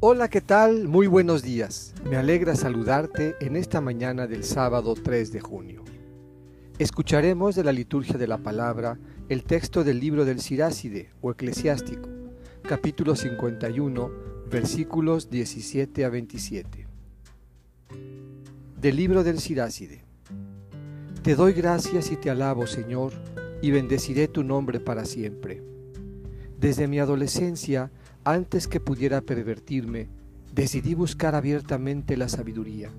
Hola, ¿qué tal? Muy buenos días. Me alegra saludarte en esta mañana del sábado 3 de junio. Escucharemos de la liturgia de la palabra el texto del libro del Siráside o Eclesiástico, capítulo 51, versículos 17 a 27. Del libro del Siráside. Te doy gracias y te alabo, Señor, y bendeciré tu nombre para siempre. Desde mi adolescencia, antes que pudiera pervertirme, decidí buscar abiertamente la sabiduría.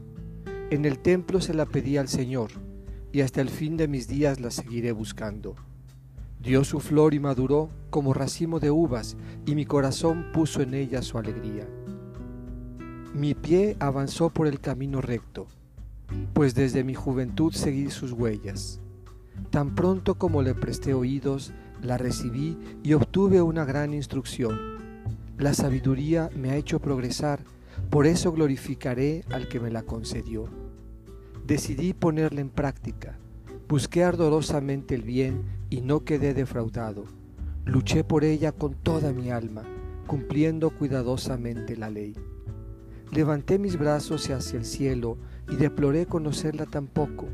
En el templo se la pedí al Señor, y hasta el fin de mis días la seguiré buscando. Dio su flor y maduró como racimo de uvas, y mi corazón puso en ella su alegría. Mi pie avanzó por el camino recto, pues desde mi juventud seguí sus huellas. Tan pronto como le presté oídos, la recibí y obtuve una gran instrucción la sabiduría me ha hecho progresar, por eso glorificaré al que me la concedió. Decidí ponerla en práctica, busqué ardorosamente el bien y no quedé defraudado. Luché por ella con toda mi alma, cumpliendo cuidadosamente la ley. Levanté mis brazos hacia el cielo y deploré conocerla tan poco.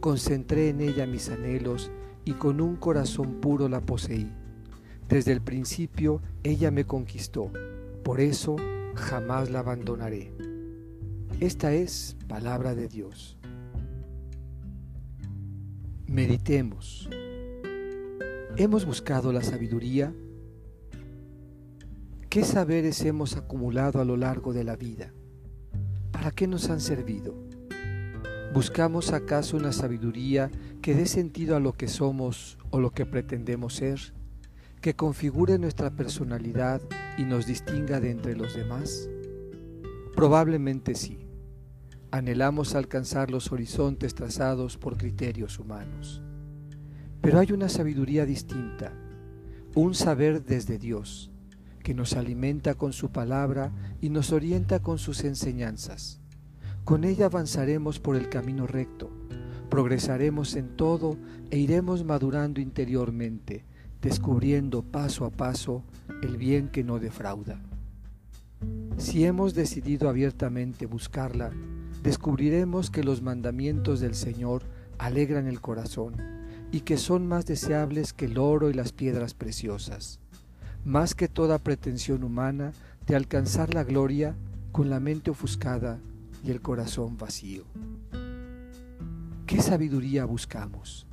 Concentré en ella mis anhelos y con un corazón puro la poseí. Desde el principio ella me conquistó, por eso jamás la abandonaré. Esta es palabra de Dios. Meditemos. ¿Hemos buscado la sabiduría? ¿Qué saberes hemos acumulado a lo largo de la vida? ¿Para qué nos han servido? ¿Buscamos acaso una sabiduría que dé sentido a lo que somos o lo que pretendemos ser? Que configure nuestra personalidad y nos distinga de entre los demás? Probablemente sí. Anhelamos alcanzar los horizontes trazados por criterios humanos. Pero hay una sabiduría distinta, un saber desde Dios, que nos alimenta con su palabra y nos orienta con sus enseñanzas. Con ella avanzaremos por el camino recto, progresaremos en todo e iremos madurando interiormente, descubriendo paso a paso el bien que no defrauda. Si hemos decidido abiertamente buscarla, descubriremos que los mandamientos del Señor alegran el corazón y que son más deseables que el oro y las piedras preciosas, más que toda pretensión humana de alcanzar la gloria con la mente ofuscada y el corazón vacío. ¿Qué sabiduría buscamos?